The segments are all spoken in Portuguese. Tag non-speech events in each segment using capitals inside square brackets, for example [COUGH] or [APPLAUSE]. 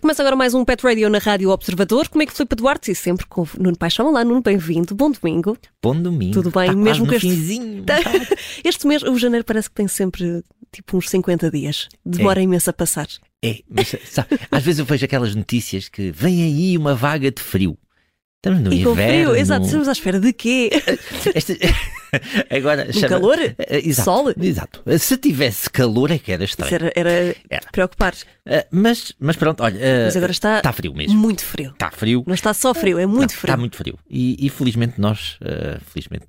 Começa agora mais um Pet Radio na Rádio Observador. Como é que Filipe Duarte? E sempre com o Nuno Paixão. Olá, Nuno, bem-vindo. Bom domingo. Bom domingo. Tudo bem? Tá Mesmo que este... finzinho. [LAUGHS] este mês, o janeiro parece que tem sempre tipo uns 50 dias. Demora imenso a passar. É, mas sabe, às vezes eu vejo aquelas notícias que vem aí uma vaga de frio. Estamos no E com inverno. frio, exato, estamos à espera de quê? [LAUGHS] Esta- [LAUGHS] Agora, Do chama- calor? Eh, exato, Sol? Exato. Se tivesse calor é que era Isso estranho. era, era Era. preocupar. Eh, mas, mas pronto, olha. eh, Mas agora está Está frio mesmo. muito frio. Está frio. Não está só frio, é muito Não, frio. Está muito frio. E, e felizmente nós, eh, felizmente,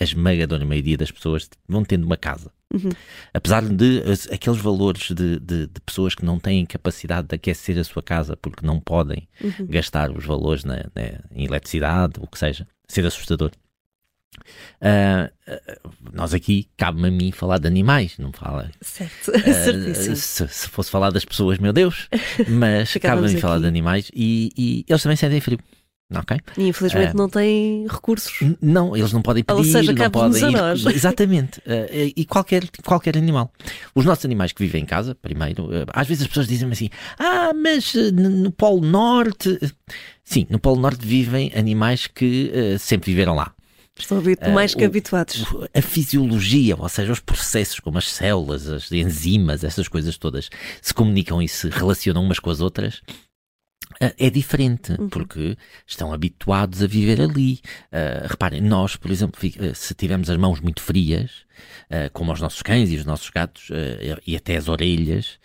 a esmagadora maioria das pessoas vão tendo uma casa. Uhum. Apesar de aqueles valores de, de- de pessoas que não têm capacidade de aquecer a sua casa porque não podem Uhum. gastar os valores na, na- em eletricidade, o que seja, ser assustador. Ah, nós aqui, cabe-me a mim falar de animais, não fala. Certo, [LAUGHS] certíssimo. se, se fosse falar das pessoas, meu Deus, [LAUGHS] mas cabe-me falar aqui. de animais e, e eles também sentem frio. Ok? E infelizmente Ah. não tem recursos. Não, eles não podem pedir, Ou seja, não podem ir- nós. [LAUGHS] Exatamente. Eh, e qualquer, qualquer animal. Os nossos animais que vivem em casa, primeiro, eh, às vezes as pessoas dizem-me assim: ah, mas no Polo Norte. Sim, no Polo Norte vivem animais que sempre viveram lá. Estão mais que habituados. A fisiologia, ou seja, os processos como as células, as enzimas, essas coisas todas se comunicam e se relacionam umas com as outras. Ah, É diferente, Uhum. porque estão habituados a viver ali. Ah, reparem, nós, por exemplo, ah, se tivermos as mãos muito frias, ah, como os nossos cães e os nossos gatos, ah, e até as orelhas,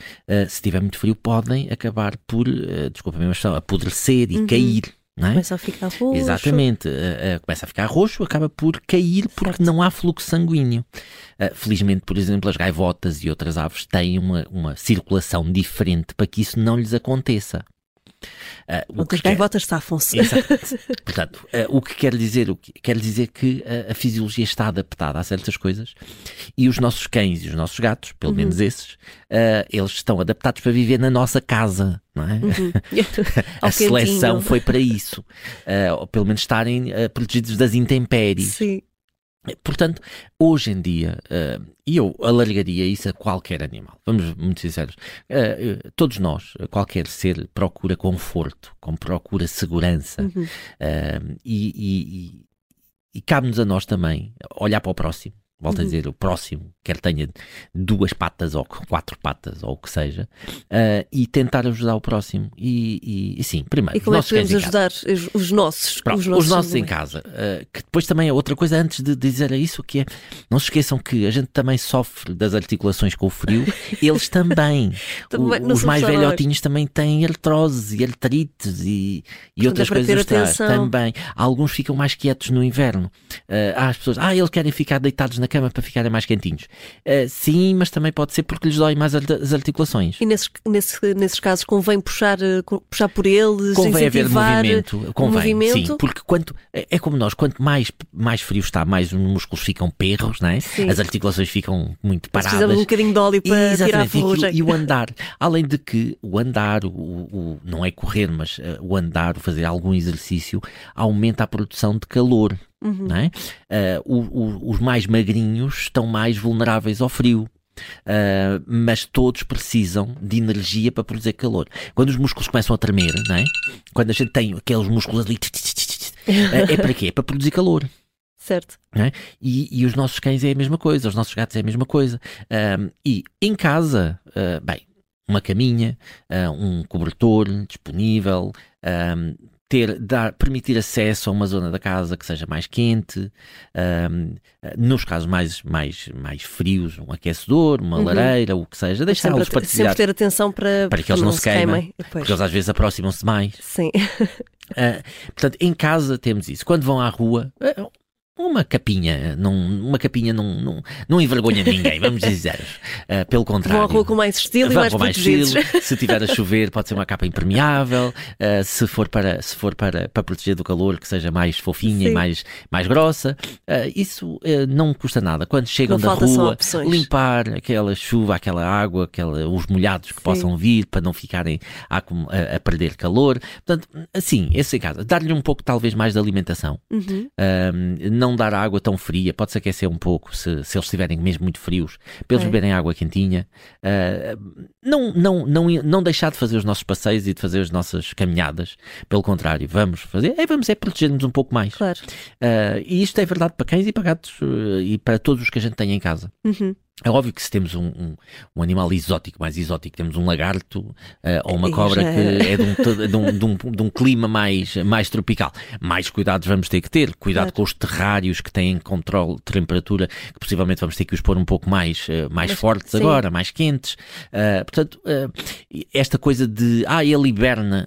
se tiver muito frio, podem acabar por, uh, desculpa a minha expressão, apodrecer e Uhum. cair. É? Começa a ficar roxo. Exatamente. Uh, uh, começa a ficar roxo, acaba por cair porque Certo. não há fluxo sanguíneo. Uh, felizmente, por exemplo, as gaivotas e outras aves têm uma, uma circulação diferente para que isso não lhes aconteça. Uh, o que quer- gaivotas safam-se. Exato. [LAUGHS] Portanto, eh, o que quer dizer? O que quer dizer que eh, a fisiologia está adaptada a certas coisas e os nossos cães e os nossos gatos, pelo Uhum. menos esses, eh, eles estão adaptados para viver na nossa casa, não é? Uhum. [LAUGHS] A seleção foi para isso, ou pelo menos estarem protegidos das intempéries. Sim. Portanto, hoje em dia, eh, e eu alargaria isso a qualquer animal, vamos muito sinceros, eh, eh, todos nós, qualquer ser, procura conforto, procura segurança, Uhum. e, e- e- e cabe-nos a nós também olhar para o próximo. Volto a Uhum. dizer, o próximo, quer tenha duas patas ou quatro patas ou o que seja, eh, e tentar ajudar o próximo. E, e, e sim, primeiro, E como é os que nossos podemos ajudar os, os nossos? Pronto, os nossos, em casa. uh, que depois também é outra coisa antes de dizer isso, que é não se esqueçam que a gente também sofre das articulações com o frio, [LAUGHS] eles também. Também, O- os mais velhotinhos também têm artrose e artrites e, e Portanto, outras é para coisas também. Alguns ficam mais quietos no inverno. Uh, há as pessoas, ah, eles querem ficar deitados na cama para ficarem mais quentinhos. Uh, sim, mas também pode ser porque lhes dói mais as articulações. E nesses, nesse- nesses casos convém puxar, eh, puxar por eles, Convém haver incentivar movimento, convém, movimento. sim, porque quanto, é é como nós, quanto mais, mais frio está, mais os músculos ficam perros, não é? Sim. as articulações ficam muito Nós precisamos paradas. um bocadinho de óleo para tirar a Exatamente, e, ferrugem. e o [LAUGHS] andar, além de que o andar, o, o- não é correr, mas eh, o andar, o fazer algum exercício, aumenta a produção de calor, Uhum. é? Eh, o- o- os mais magrinhos estão mais vulneráveis ao frio. Uh, mas todos precisam de energia para produzir calor. Quando os músculos começam a tremer, não é? quando a gente tem aqueles músculos ali, uh, é para quê? É para produzir calor. Certo. E, e os nossos cães é a mesma coisa, os nossos gatos é a mesma coisa. Um, e em casa, uh, bem, uma caminha, uh, um cobertor disponível, um, ter, dar, permitir acesso a uma zona da casa que seja mais quente, um, nos casos mais, mais, mais frios, um aquecedor, uma Uhum. lareira, o que seja, deixá-los partilhar, sempre ter atenção para, para que eles não se queimem, Pois. porque eles às vezes aproximam-se mais. Sim. Ah, portanto, em casa temos isso. Quando vão à rua, ah, uma capinha, não, uma capinha não, não, não envergonha ninguém, vamos [LAUGHS] dizer. Ah, pelo contrário. Vão à rua com mais estilo e mais mais estilo. Se tiver a chover, pode ser uma capa impermeável. Uh, se for para, se for para, para proteger do calor, que seja mais fofinha Sim. e mais, mais grossa. Uh, isso uh, não custa nada. Quando chegam Não da rua, limpar aquela chuva, aquela água, aquela, os molhados que Sim. possam vir para não ficarem a, a- a perder calor. Portanto, assim, esse em casa. Dar-lhe um pouco, talvez, mais de alimentação. Uhum. Um, não dar água tão fria, pode-se aquecer um pouco se, se eles estiverem mesmo muito frios, para eles É. beberem água quentinha. Uh, não, não, não, não deixar de fazer os nossos passeios e de fazer as nossas caminhadas. Pelo contrário, vamos fazer, é, vamos é proteger-nos um pouco mais. Claro. Uh, e isto é verdade para cães e para gatos uh, e para todos os que a gente tem em casa. Uhum. É óbvio que se temos um, um, um animal exótico, mais exótico, temos um lagarto uh, ou uma cobra que é de um, de, um, de, um, de um clima mais, mais tropical, mais cuidados vamos ter que ter. Cuidado Claro. com os terrários que têm controle de temperatura, que possivelmente vamos ter que os pôr um pouco mais, uh, mais Mas- fortes sim. agora, mais quentes. Uh, portanto, esta coisa de, ah, ele hiberna,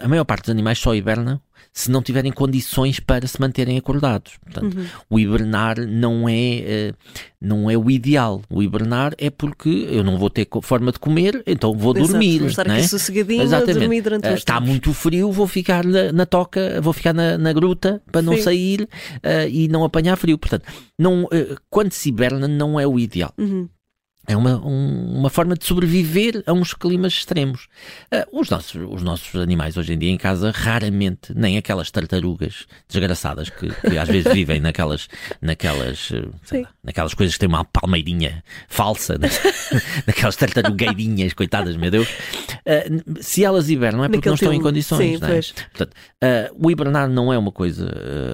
a maior parte dos animais só hiberna se não tiverem condições para se manterem acordados. Portanto, Uhum. o hibernar não é, eh, não é o ideal. O hibernar é porque eu não vou ter forma de comer, então vou Exato, dormir. vou estar não aqui sossegadinho a Exatamente. dormir durante os Está muito frio, vou ficar na, na toca, vou ficar na, na gruta para não Sim. sair ah, e não apanhar frio. Portanto, não, eh, quando se hiberna, não é o ideal. Uhum. É uma, um- uma forma de sobreviver a uns climas extremos. Ah, os, nossos, os nossos animais hoje em dia em casa, raramente, nem aquelas tartarugas desgraçadas que, que às vezes vivem naquelas, naquelas, Sim. lá, naquelas coisas que têm uma palmeirinha falsa, né? [LAUGHS] naquelas tartarugueirinhas, coitadas, meu Deus. Ah, se elas hibernam é porque Naquele não estão em filme. condições. Sim, não é? Portanto, ah, o hibernar não é uma coisa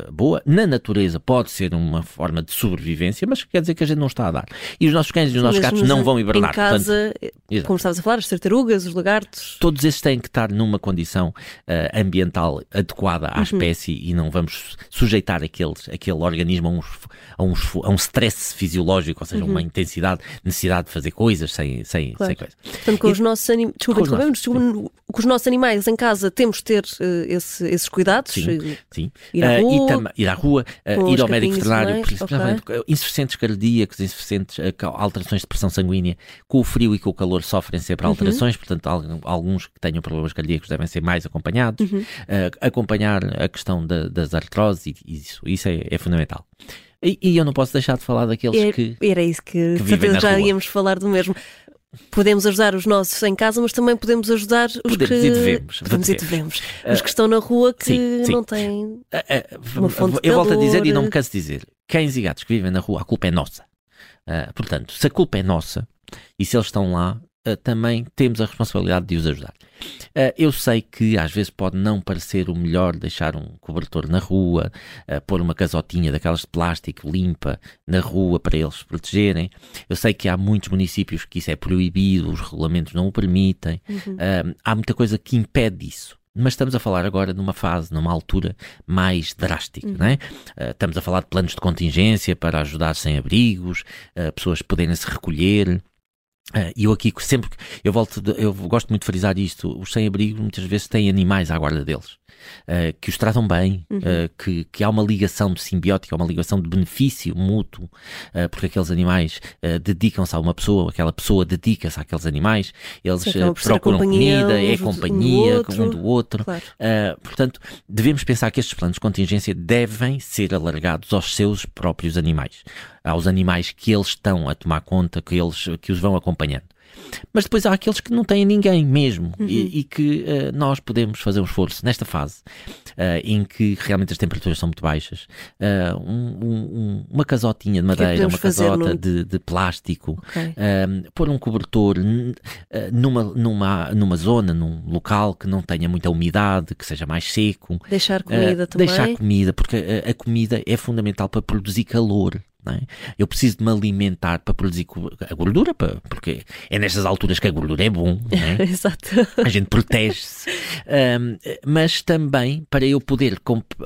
ah, boa. Na natureza pode ser uma forma de sobrevivência, mas quer dizer que a gente não está a dar. E os nossos cães e os nossos gatos mas não vão hibernar. Em Portanto, casa, Exato. como estavas a falar, as tartarugas, os lagartos. todos esses têm que estar numa condição ah, ambiental adequada à espécie e não vamos sujeitar aqueles, aquele organismo a um, a, a um stress fisiológico, ou seja, uma intensidade, necessidade de fazer coisas sem, sem, Claro. sem coisa. Portanto, com E- os nossos animais. Desculpa, Com os nossos, com os nossos animais em casa temos de ter eh, esse- esses cuidados. Sim. eh, Sim. Ir à rua, e tam- ir à rua, ir ao médico veterinário, principalmente insuficientes cardíacos, insuficientes alterações de pressão sanguínea, com o frio e com o calor sofrem sempre Uhum. alterações, portanto, al- alguns que tenham problemas cardíacos devem ser mais acompanhados. Uhum. Ah, acompanhar a questão da- das artroses, e isso, isso é, é fundamental. E, e eu não posso deixar de falar daqueles Era, que. era isso que, de vivem já rua. íamos falar do mesmo. Podemos ajudar os nossos em casa, mas também podemos ajudar os Podemos que. e devemos, Podemos e devemos. devemos. Os que estão na rua que sim, sim. não têm. Ah, ah, Uma fonte de eu volto a dizer e não me canso de dizer: cães e gatos que vivem na rua, a culpa é nossa. Ah, portanto, se a culpa é nossa e se eles estão lá, ah, também temos a responsabilidade de os ajudar. Ah, eu sei que às vezes pode não parecer o melhor deixar um cobertor na rua, pôr uma casotinha daquelas de plástico limpa na rua para eles se protegerem. Eu sei que há muitos municípios que isso é proibido, os regulamentos não o permitem. Ah, há muita coisa que impede isso. Mas estamos a falar agora numa fase, numa altura mais drástica, não é? Ah, estamos a falar de planos de contingência para ajudar sem abrigos, ah, pessoas poderem se recolher. Ah, E eu aqui sempre que- eu volto, eu gosto muito de frisar isto. Os sem-abrigo muitas vezes têm animais à guarda deles ah, que os tratam bem, ah, que, que há uma ligação de simbiótica, uma ligação de benefício mútuo, ah, porque aqueles animais dedicam-se a uma pessoa, aquela pessoa dedica-se àqueles animais, eles procuram comida, é companhia outro. um do outro. Claro. Uh, portanto, devemos pensar que estes planos de contingência devem ser alargados aos seus próprios animais, aos animais que eles estão a tomar conta, que eles que os vão acompanhando. Mas depois há aqueles que não têm ninguém mesmo e, e que uh, nós podemos fazer um esforço nesta fase uh, em que realmente as temperaturas são muito baixas. uh, um- um- um- uma casotinha de madeira, podemos uma casota de, de plástico, Ok. um, pôr um cobertor numa, numa, numa zona, num local que não tenha muita umidade, que seja mais seco. Deixar comida também. Deixar comida, porque a comida é fundamental para produzir calor. É? Eu preciso de me alimentar para produzir a gordura, para- porque é nestas alturas que a gordura é bom. é? [LAUGHS] Exato. a gente protege-se, [LAUGHS] Um, mas também para eu poder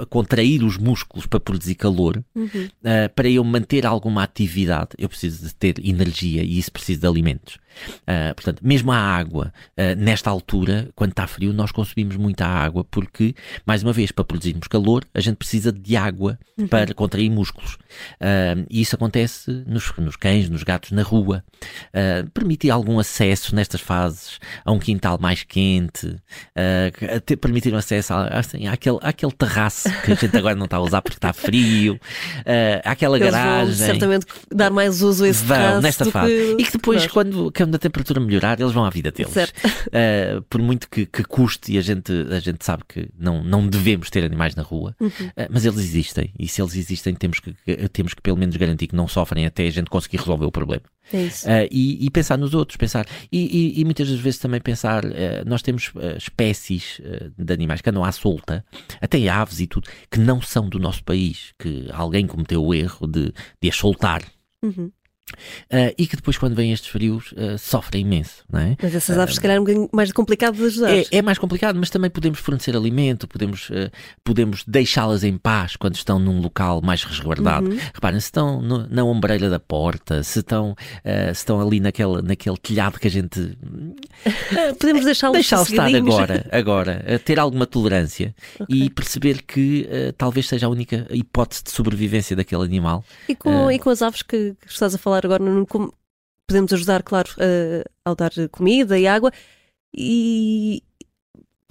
contrair os músculos para produzir calor, Uhum. uh, para eu manter alguma atividade, eu preciso de ter energia e isso preciso de alimentos. Uh, portanto, mesmo a água, uh, nesta altura, quando está frio, nós consumimos muita água porque, mais uma vez, para produzirmos calor, a gente precisa de água para contrair músculos. Uh, e isso acontece nos, nos cães, nos gatos, na rua. Permitir algum acesso nestas fases a um quintal mais quente, a ter- permitir acesso a, assim, àquele, àquele terraço que a gente agora não está a usar porque está frio, uh, [LAUGHS] àquela Eles vão garagem certamente dar mais uso a esse vão terraço nesta fase. que- e que depois, nós. quando, quando a temperatura melhorar, eles vão à vida deles. Uh, [LAUGHS] por muito que, que, custe, e a gente, a gente sabe que não, não devemos ter animais na rua, uhum. uh, mas eles existem. E se eles existem, temos que, temos que pelo menos garantir que não sofrem até a gente conseguir resolver o problema. É isso. Uh, e, e, pensar nos outros, pensar. E, e, e muitas das vezes também pensar, nós temos espécies de animais que andam à solta, até aves e tudo, que não são do nosso país, que alguém cometeu o erro de, de as soltar. Uhum. Uh, e que depois, quando vêm estes frios, uh, sofrem imenso, não é? Mas essas aves, uh, se calhar, é um bocadinho mais complicado de ajudar. É, é, mais complicado, mas também podemos fornecer alimento, podemos, podemos deixá-las em paz quando estão num local mais resguardado. Uhum. Reparem, se estão no, na ombreira da porta, se estão, se estão ali naquele, naquele telhado que a gente. podemos deixá-los deixá estar agora, agora, ter alguma tolerância okay. e perceber que talvez seja a única hipótese de sobrevivência daquele animal. E com, e com as aves que, que estás a falar falar agora no como podemos ajudar, claro, uh, ao dar comida e água. E,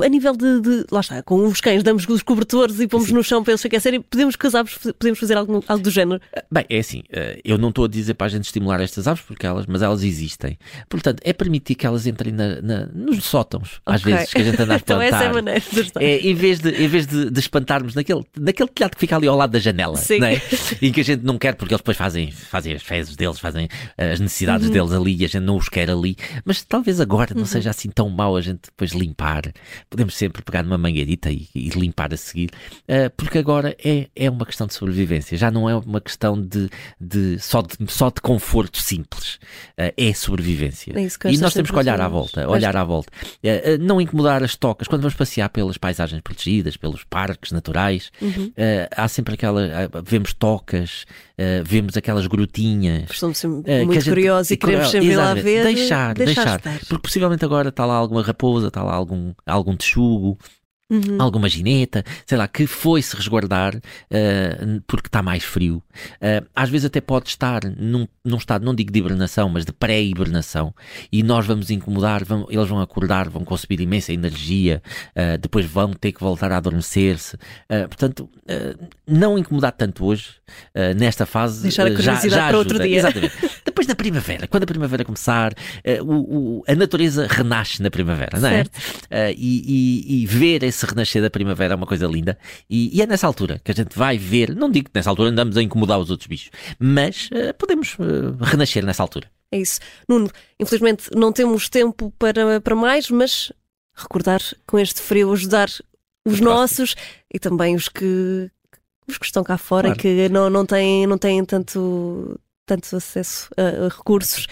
a nível de, de, Lá está, com os cães damos os cobertores e pomos Sim. no chão para eles se aquecerem. Podemos que as aves podemos fazer algo, algo do género? Ah, bem, é assim, ah, eu não estou a dizer para a gente estimular estas aves, porque elas, mas elas existem. Portanto, é permitir que elas entrem na, na, nos sótãos, às okay. vezes, que a gente anda a espantar. [LAUGHS] então essa é a maneira de é, em vez de Em vez de, de, espantarmos naquele, naquele telhado que fica ali ao lado da janela, Sim. Não é? e que a gente não quer, porque eles depois fazem, fazem as fezes deles, fazem as necessidades uhum. deles ali e a gente não os quer ali. Mas talvez agora não uhum. seja assim tão mau a gente depois limpar. Podemos sempre pegar numa mangueirita e, e limpar a seguir, uh, porque agora é, é uma questão de sobrevivência, já não é uma questão de, de, só, de só de conforto simples, uh, é sobrevivência. É e nós temos que olhar à volta, olhar à volta. Uh, não incomodar as tocas, quando vamos passear pelas paisagens protegidas, pelos parques naturais, uhum. há sempre aquela, vemos tocas, vemos aquelas grutinhas. Estamos muito curiosos e queremos sempre lá ver. Deixar, deixar, deixar. Porque possivelmente agora está lá alguma raposa, está lá algum, algum texugo, Uhum. Alguma gineta, sei lá, que foi se resguardar uh, porque está mais frio. Uh, às vezes até pode estar num, num estado, não digo de hibernação, mas de pré-hibernação, e nós vamos incomodar, vão, eles vão acordar, vão consumir imensa energia, uh, depois vão ter que voltar a adormecer-se. portanto, não incomodar tanto hoje, nesta fase. Deixar a curiosidade já, já para outro dia. Exatamente. [LAUGHS] depois da primavera, quando a primavera começar, o, o, a natureza renasce na primavera, não é? E, e, e ver esse esse renascer da primavera é uma coisa linda e, e, é nessa altura que a gente vai ver, não digo que nessa altura andamos a incomodar os outros bichos, mas uh, podemos uh, renascer nessa altura. É isso. Nuno, infelizmente não temos tempo para, para mais, mas recordar com este frio, ajudar os nossos e também os que, os que estão cá fora claro. e que não, não, têm, não têm tanto, tanto acesso a, a recursos.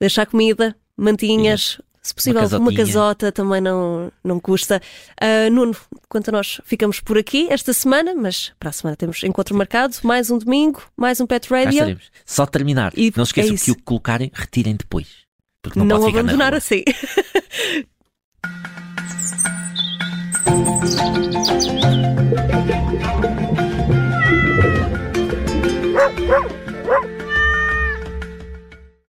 Deixar comida, mantinhas, se possível, uma, uma, casota também não, não custa. Uh, Nuno, quanto a nós, ficamos por aqui esta semana, mas para a semana temos encontro marcado, mais um domingo, mais um Pet Radio. Só terminar. E não esqueçam é que o que colocarem, retirem depois. Porque não, não pode abandonar assim. [LAUGHS]